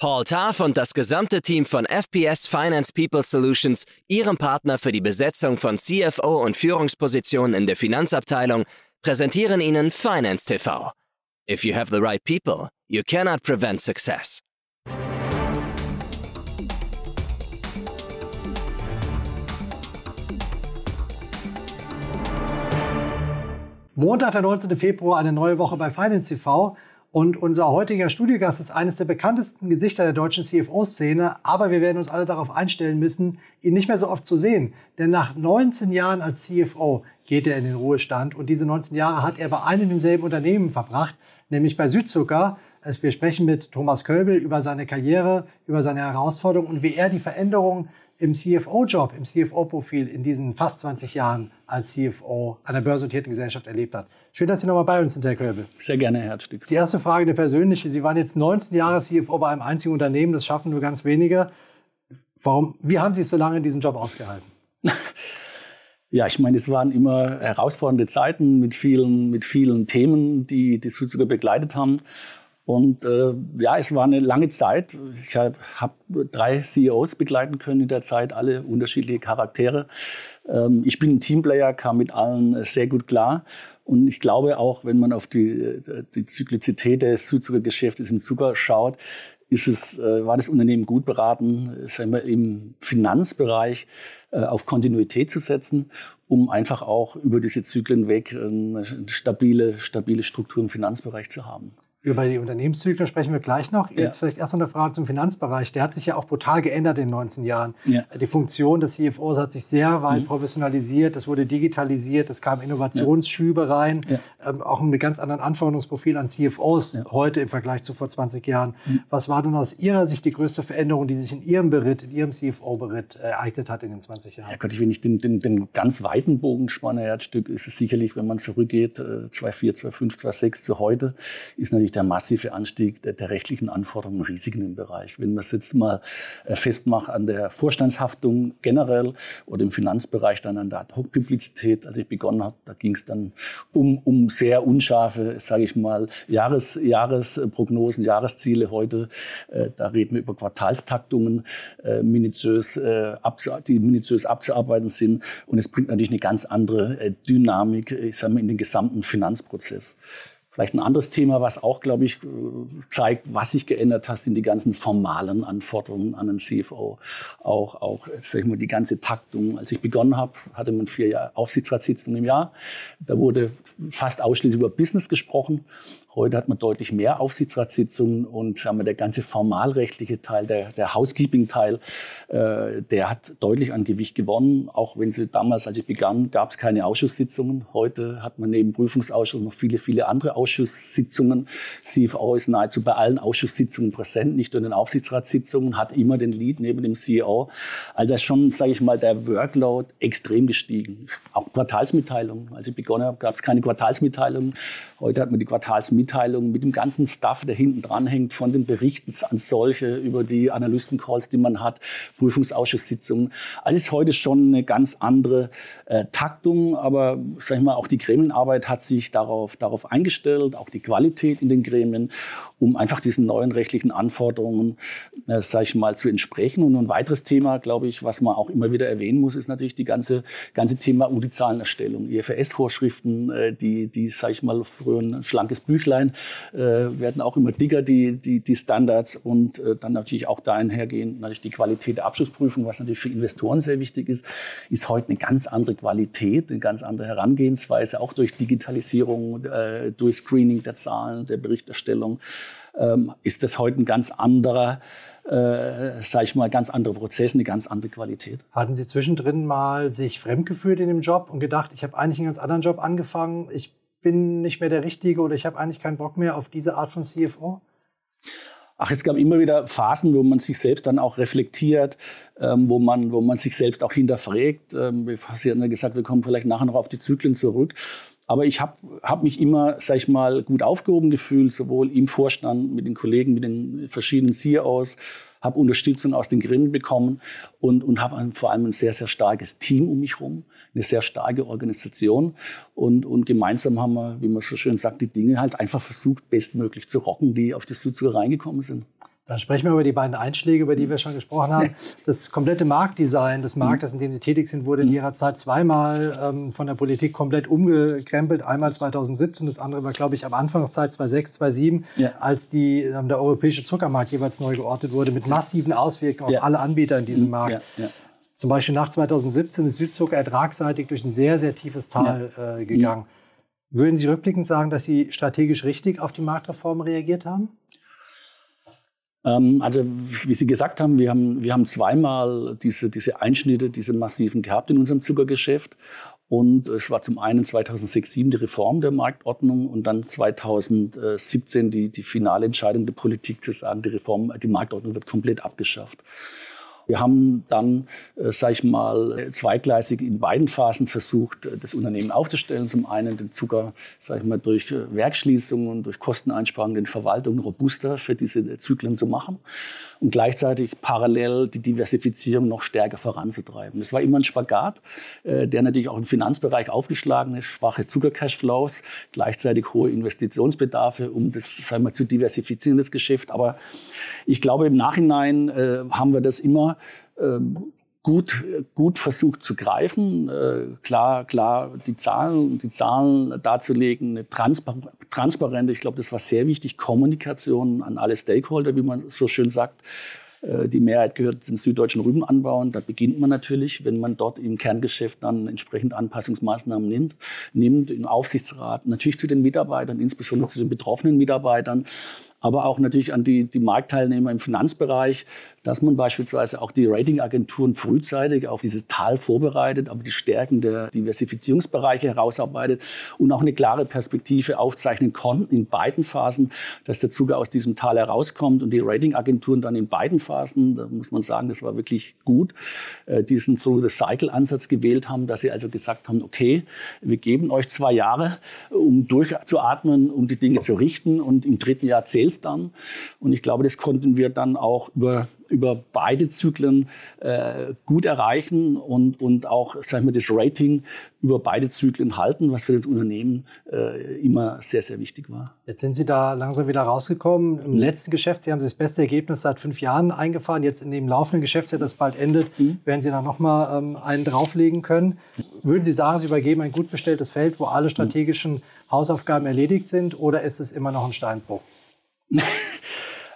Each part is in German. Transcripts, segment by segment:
Paul Tarf und das gesamte Team von FPS Finance People Solutions, Ihrem Partner für die Besetzung von CFO und Führungspositionen in der Finanzabteilung, präsentieren Ihnen Finance TV. If you have the right people, you cannot prevent success. Montag, der 19. Februar, eine neue Woche bei Finance TV. Und unser heutiger Studiogast ist eines der bekanntesten Gesichter der deutschen CFO-Szene. Aber wir werden uns alle darauf einstellen müssen, ihn nicht mehr so oft zu sehen. Denn nach 19 Jahren als CFO geht er in den Ruhestand. Und diese 19 Jahre hat er bei einem demselben Unternehmen verbracht, nämlich bei Südzucker. Also wir sprechen mit Thomas Kölbel über seine Karriere, über seine Herausforderungen und wie er die Veränderungen im CFO-Job, im CFO-Profil in diesen fast 20 Jahren als CFO einer börsennotierten Gesellschaft erlebt hat. Schön, dass Sie nochmal bei uns sind, Herr Köbel. Sehr gerne, Herr Herzstück. Die erste Frage, eine persönliche. Sie waren jetzt 19 Jahre CFO bei einem einzigen Unternehmen, das schaffen nur ganz wenige. Warum, wie haben Sie es so lange in diesem Job ausgehalten? Ja, ich meine, es waren immer herausfordernde Zeiten mit vielen, mit vielen Themen, die die Suzuka begleitet haben. Und äh, ja, es war eine lange Zeit. Ich habe hab drei CEOs begleiten können in der Zeit, alle unterschiedliche Charaktere. Ähm, ich bin ein Teamplayer, kam mit allen sehr gut klar. Und ich glaube auch, wenn man auf die, die Zyklizität des Zuckergeschäftes im Zucker schaut, ist es, äh, war das Unternehmen gut beraten, sagen wir, im Finanzbereich äh, auf Kontinuität zu setzen, um einfach auch über diese Zyklen weg eine stabile, stabile Struktur im Finanzbereich zu haben. Über die Unternehmenszyklen sprechen wir gleich noch. Jetzt ja. vielleicht erst noch eine Frage zum Finanzbereich. Der hat sich ja auch brutal geändert in den 19 Jahren. Ja. Die Funktion des CFOs hat sich sehr weit mhm. professionalisiert. Es wurde digitalisiert. Es kamen Innovationsschübe ja. rein. Ähm, auch mit ganz anderen Anforderungsprofil an CFOs heute im Vergleich zu vor 20 Jahren. Mhm. Was war denn aus Ihrer Sicht die größte Veränderung, die sich in Ihrem Beritt, in Ihrem CFO-Beritt äh, ereignet hat in den 20 Jahren? Ja Gott, wenn ich den, den, den ganz weiten Bogen spanne, Herzstück, ist es sicherlich, wenn man zurückgeht, äh, 2004, 2005, 2006 zu heute, ist natürlich der massive Anstieg der, der rechtlichen Anforderungen und Risiken im Bereich. Wenn man es jetzt mal äh, festmacht an der Vorstandshaftung generell oder im Finanzbereich dann an der Ad-Hoc-Publizität, als ich begonnen habe, da ging es dann um, um sehr unscharfe, sage ich mal, Jahres, Jahresprognosen, Jahresziele heute. Äh, da reden wir über Quartalstaktungen, äh, minutiös, äh, die minutiös abzuarbeiten sind. Und es bringt natürlich eine ganz andere äh, Dynamik, ich sage mal, in den gesamten Finanzprozess. Vielleicht ein anderes Thema, was auch, glaube ich, zeigt, was sich geändert hat, sind die ganzen formalen Anforderungen an einen CFO. Auch, auch sag ich mal, die ganze Taktung. Als ich begonnen habe, hatte man vier Aufsichtsratssitzungen im Jahr. Da wurde fast ausschließlich über Business gesprochen. Heute hat man deutlich mehr Aufsichtsratssitzungen und sagen wir, der ganze formalrechtliche Teil, der, der Housekeeping-Teil, äh, der hat deutlich an Gewicht gewonnen. Auch wenn sie damals, als ich begann, gab es keine Ausschusssitzungen. Heute hat man neben Prüfungsausschuss noch viele, viele andere Ausschusssitzungen. CFO ist nahezu bei allen Ausschusssitzungen präsent, nicht nur in den Aufsichtsratssitzungen, hat immer den Lead neben dem CEO. Also schon, sage ich mal, der Workload extrem gestiegen. Auch Quartalsmitteilungen. Als ich begonnen habe, gab es keine Quartalsmitteilungen. Heute hat man die Quartalsmitteilungen Mitteilungen, mit dem ganzen Stuff, der hinten dran hängt, von den Berichten an solche, über die Analystencalls, die man hat, Prüfungsausschusssitzungen. Also ist heute schon eine ganz andere äh, Taktung, aber sag ich mal, auch die Gremienarbeit hat sich darauf, darauf eingestellt, auch die Qualität in den Gremien, um einfach diesen neuen rechtlichen Anforderungen, äh, sag ich mal, zu entsprechen. Und ein weiteres Thema, glaube ich, was man auch immer wieder erwähnen muss, ist natürlich die ganze, ganze Thema um die Zahlenerstellung. IFRS-Vorschriften, äh, die, die, sag ich mal, früher ein schlankes Büchlein Deadline äh, werden auch immer dicker, die, die, die Standards und äh, dann natürlich auch da einhergehen, natürlich die Qualität der Abschlussprüfung, was natürlich für Investoren sehr wichtig ist, ist heute eine ganz andere Qualität, eine ganz andere Herangehensweise, auch durch Digitalisierung, äh, durch Screening der Zahlen, der Berichterstellung, ähm, ist das heute ein ganz anderer äh, sage ich mal, ganz andere Prozesse, eine ganz andere Qualität. Hatten Sie zwischendrin mal sich fremdgefühlt in dem Job und gedacht, ich habe eigentlich einen ganz anderen Job angefangen, ich bin nicht mehr der Richtige oder ich habe eigentlich keinen Bock mehr auf diese Art von CFO? Ach, es gab immer wieder Phasen, wo man sich selbst dann auch reflektiert, ähm, wo, man, wo man sich selbst auch hinterfragt. Ähm, Sie hatten ja gesagt, wir kommen vielleicht nachher noch auf die Zyklen zurück. Aber ich habe hab mich immer, sag ich mal, gut aufgehoben gefühlt, sowohl im Vorstand, mit den Kollegen, mit den verschiedenen CEOs, habe Unterstützung aus den Gremien bekommen und, und habe vor allem ein sehr, sehr starkes Team um mich herum, eine sehr starke Organisation. Und, und gemeinsam haben wir, wie man so schön sagt, die Dinge halt einfach versucht, bestmöglich zu rocken, die auf die Suzuka reingekommen sind. Dann sprechen wir über die beiden Einschläge, über die wir schon gesprochen haben. Das komplette Marktdesign des Marktes, in dem Sie tätig sind, wurde in mhm. Ihrer Zeit zweimal ähm, von der Politik komplett umgekrempelt. Einmal 2017, das andere war, glaube ich, am Anfangszeit 2006, 2007, ja. als die, ähm, der europäische Zuckermarkt jeweils neu geortet wurde, mit massiven Auswirkungen ja. auf alle Anbieter in diesem mhm. Markt. Ja. Zum Beispiel nach 2017 ist Südzucker ertragsseitig durch ein sehr, sehr tiefes Tal äh, gegangen. Würden Sie rückblickend sagen, dass Sie strategisch richtig auf die Marktreform reagiert haben? Ähm, also, wie Sie gesagt haben, wir haben, wir haben zweimal diese, diese Einschnitte, diese massiven gehabt in unserem Zuckergeschäft. Und es war zum einen 2006, 2007 die Reform der Marktordnung und dann 2017 die, die finale Entscheidung der Politik zu sagen, die Reform, die Marktordnung wird komplett abgeschafft. Wir haben dann, äh, sage ich mal, zweigleisig in beiden Phasen versucht, äh, das Unternehmen aufzustellen. Zum einen den Zucker, sage ich mal, durch äh, Werkschließungen, durch Kosteneinsparungen, den Verwaltungen robuster für diese Zyklen zu machen und gleichzeitig parallel die Diversifizierung noch stärker voranzutreiben. Das war immer ein Spagat, äh, der natürlich auch im Finanzbereich aufgeschlagen ist, schwache Zuckercashflows, gleichzeitig hohe Investitionsbedarfe, um das sagen wir, zu diversifizieren, das Geschäft. Aber ich glaube, im Nachhinein äh, haben wir das immer ähm, gut, gut versucht zu greifen, äh, klar, klar die Zahlen, die Zahlen darzulegen, eine Transpar transparente, ich glaube, das war sehr wichtig, Kommunikation an alle Stakeholder, wie man so schön sagt. Äh, die Mehrheit gehört den süddeutschen Rübenanbauern. Da beginnt man natürlich, wenn man dort im Kerngeschäft dann entsprechend Anpassungsmaßnahmen nimmt, nimmt im Aufsichtsrat, natürlich zu den Mitarbeitern, insbesondere zu den betroffenen Mitarbeitern, aber auch natürlich an die, die Marktteilnehmer im Finanzbereich, dass man beispielsweise auch die Ratingagenturen frühzeitig auf dieses Tal vorbereitet, aber die Stärken der Diversifizierungsbereiche herausarbeitet und auch eine klare Perspektive aufzeichnen konnten in beiden Phasen, dass der Zuge aus diesem Tal herauskommt und die Ratingagenturen dann in beiden Phasen, da muss man sagen, das war wirklich gut, äh, diesen Through-the-Cycle-Ansatz gewählt haben, dass sie also gesagt haben, okay, wir geben euch zwei Jahre, um durchzuatmen, um die Dinge zu richten und im dritten Jahr zählt es dann. Und ich glaube, das konnten wir dann auch über über beide Zyklen äh, gut erreichen und, und auch sagen wir, das Rating über beide Zyklen halten, was für das Unternehmen äh, immer sehr, sehr wichtig war. Jetzt sind Sie da langsam wieder rausgekommen. Im mhm. letzten Geschäft, Sie haben das beste Ergebnis seit fünf Jahren eingefahren. Jetzt in dem laufenden Geschäftsjahr, das bald endet, mhm. werden Sie da nochmal ähm, einen drauflegen können. Würden Sie sagen, Sie übergeben ein gut bestelltes Feld, wo alle strategischen Hausaufgaben erledigt sind, oder ist es immer noch ein Steinbruch?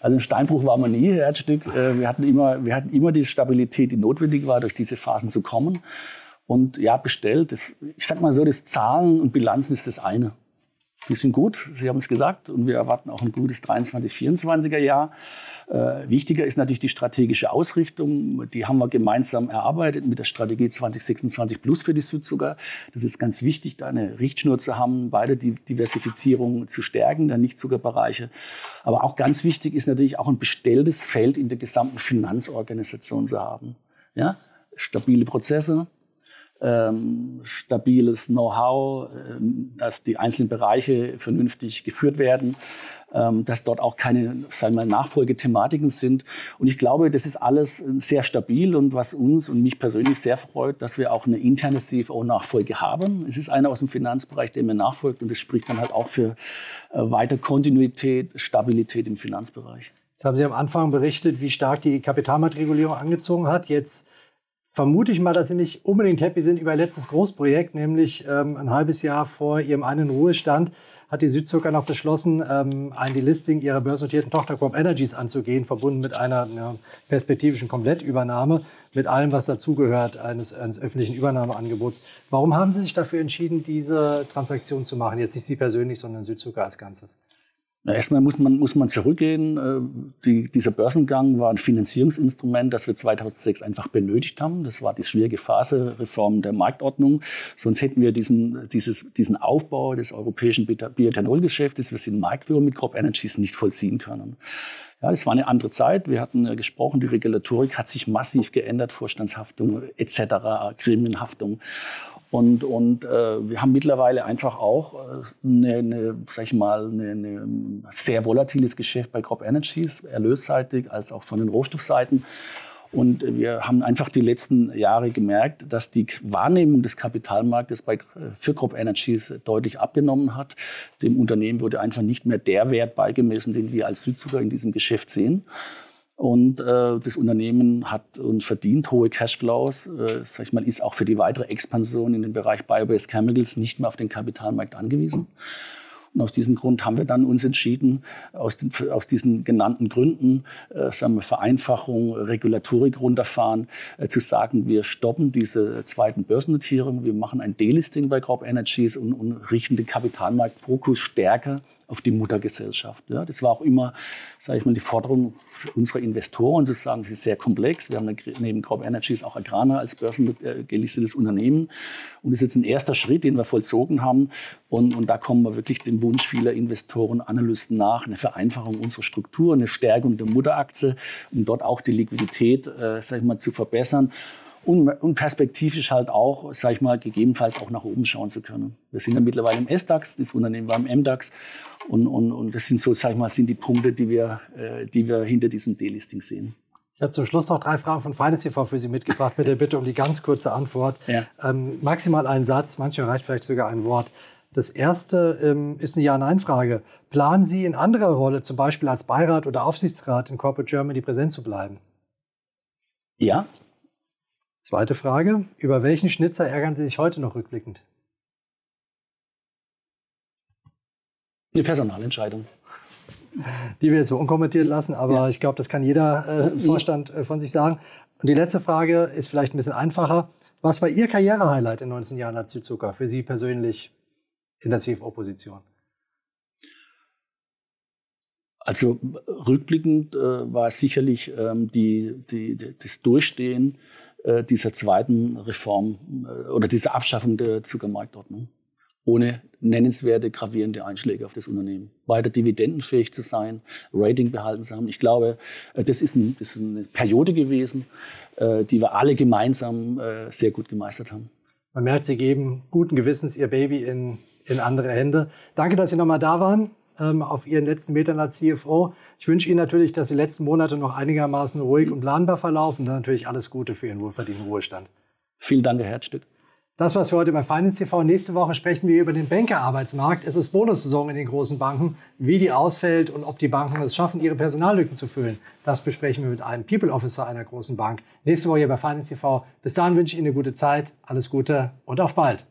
Also ein Steinbruch war man nie, Herzstück. Äh, wir hatten immer, wir hatten immer die Stabilität, die notwendig war, durch diese Phasen zu kommen. Und ja, bestellt, das, ich sag mal so, das Zahlen und Bilanzen ist das eine. Die sind gut, Sie haben es gesagt, und wir erwarten auch ein gutes 23, 24er Jahr. Äh, wichtiger ist natürlich die strategische Ausrichtung. Die haben wir gemeinsam erarbeitet mit der Strategie 2026 Plus für die Südzucker. Das ist ganz wichtig, da eine Richtschnur zu haben, beide die Diversifizierung zu stärken, der Nichtzuckerbereiche. Aber auch ganz wichtig ist natürlich auch ein bestelltes Feld in der gesamten Finanzorganisation zu haben. Ja? Stabile Prozesse, ähm, stabiles Know-how, äh, dass die einzelnen Bereiche vernünftig geführt werden, ähm, dass dort auch keine sagen wir, Nachfolgethematiken sind. Und ich glaube, das ist alles sehr stabil und was uns und mich persönlich sehr freut, dass wir auch eine interne CFO-Nachfolge haben. Es ist einer aus dem Finanzbereich, der mir nachfolgt und das spricht dann halt auch für äh, weiter Kontinuität, Stabilität im Finanzbereich. Jetzt haben Sie am Anfang berichtet, wie stark die Kapitalmarktregulierung angezogen hat. Jetzt vermute ich mal, dass Sie nicht unbedingt happy sind über Ihr letztes Großprojekt, nämlich ähm, ein halbes Jahr vor Ihrem einen Ruhestand hat die Südzucker noch beschlossen, ähm, ein Delisting ihrer börsennotierten Tochter Crop Energies anzugehen, verbunden mit einer ja, perspektivischen Komplettübernahme, mit allem, was dazugehört eines, eines öffentlichen Übernahmeangebots. Warum haben Sie sich dafür entschieden, diese Transaktion zu machen? Jetzt nicht Sie persönlich, sondern Südzucker als Ganzes. Na, erstmal muss man, muss man zurückgehen. Äh, die, dieser Börsengang war ein Finanzierungsinstrument, das wir 2006 einfach benötigt haben. Das war die schwierige Phase, Reform der Marktordnung. Sonst hätten wir diesen, dieses, diesen Aufbau des europäischen Bioethanolgeschäftes, wir sind Marktführer mit Crop Energies, nicht vollziehen können. Ja, das war eine andere Zeit. Wir hatten äh, gesprochen, die Regulatorik hat sich massiv geändert, Vorstandshaftung etc., Gremienhaftung. Und, und äh, wir haben mittlerweile einfach auch äh, eine, eine, sag ich mal, eine sehr volatiles Geschäft bei Crop Energies, erlösseitig als auch von den Rohstoffseiten. Und wir haben einfach die letzten Jahre gemerkt, dass die Wahrnehmung des Kapitalmarktes bei, für Crop Energies deutlich abgenommen hat. Dem Unternehmen wurde einfach nicht mehr der Wert beigemessen, den wir als Südzucker in diesem Geschäft sehen. Und äh, das Unternehmen hat und verdient hohe Cashflows, äh, sag ich mal, ist auch für die weitere Expansion in den Bereich Biobased Chemicals nicht mehr auf den Kapitalmarkt angewiesen. Und aus diesem Grund haben wir dann uns entschieden, aus, den, aus diesen genannten Gründen, äh, sagen wir Vereinfachung, Regulatorik runterfahren, äh, zu sagen, wir stoppen diese zweiten Börsennotierung, wir machen ein Delisting bei Crop Energies und, und richten den Kapitalmarktfokus stärker auf die Muttergesellschaft. Ja, das war auch immer, sage ich mal, die Forderung unserer Investoren, zu sagen, es ist sehr komplex. Wir haben neben Crop Energies auch Agrana als börsengelistetes Unternehmen. Und das ist jetzt ein erster Schritt, den wir vollzogen haben. Und, und da kommen wir wirklich dem Wunsch vieler Investoren, Analysten nach, eine Vereinfachung unserer Struktur, eine Stärkung der Mutteraktie, um dort auch die Liquidität, äh, sage ich mal, zu verbessern und, und perspektivisch halt auch, sage ich mal, gegebenenfalls auch nach oben schauen zu können. Wir sind ja mittlerweile im S-DAX, das Unternehmen war im M-DAX und, und, und das sind so, sage ich mal, sind die Punkte, die wir, äh, die wir hinter diesem Delisting sehen. Ich habe zum Schluss noch drei Fragen von Finance TV für Sie mitgebracht, mit der Bitte um die ganz kurze Antwort. Ja. Ähm, maximal ein Satz, manchmal reicht vielleicht sogar ein Wort. Das erste ähm, ist eine Ja-Nein-Frage. Planen Sie in anderer Rolle, zum Beispiel als Beirat oder Aufsichtsrat in Corporate Germany präsent zu bleiben? Ja. Zweite Frage. Über welchen Schnitzer ärgern Sie sich heute noch rückblickend? Eine Personalentscheidung. Die wir jetzt so unkommentiert lassen, aber ja. ich glaube, das kann jeder äh, mhm. Vorstand äh, von sich sagen. Und die letzte Frage ist vielleicht ein bisschen einfacher. Was war Ihr Karrierehighlight in 19 Jahren als Südzucker für Sie persönlich in der CFO-Position? Also rückblickend äh, war es sicherlich ähm, die, die, das Durchstehen äh, dieser zweiten Reform äh, oder dieser Abschaffung der Zuckermarktordnung ohne nennenswerte, gravierende Einschläge auf das Unternehmen. Weiter dividendenfähig zu sein, Rating behalten zu haben. Ich glaube, äh, das ist, ein, das ist eine Periode gewesen, äh, die wir alle gemeinsam äh, sehr gut gemeistert haben. Man merkt, Sie geben guten Gewissens Ihr Baby in, in andere Hände. Danke, dass Sie nochmal da waren ähm, auf Ihren letzten Metern als CFO. Ich wünsche Ihnen natürlich, dass die letzten Monate noch einigermaßen ruhig und planbar verlaufen. Und dann natürlich alles Gute für Ihren wohlverdienten Ruhestand. Vielen Dank, Herr Herzstück. Das war's für heute bei Finance TV. Nächste Woche sprechen wir über den Bankerarbeitsmarkt. Es ist Bonussaison in den großen Banken, wie die ausfällt und ob die Banken es schaffen, ihre Personallücken zu füllen. Das besprechen wir mit einem People Officer einer großen Bank. Nächste Woche hier bei Finance TV. Bis dahin wünsche ich Ihnen eine gute Zeit, alles Gute und auf bald.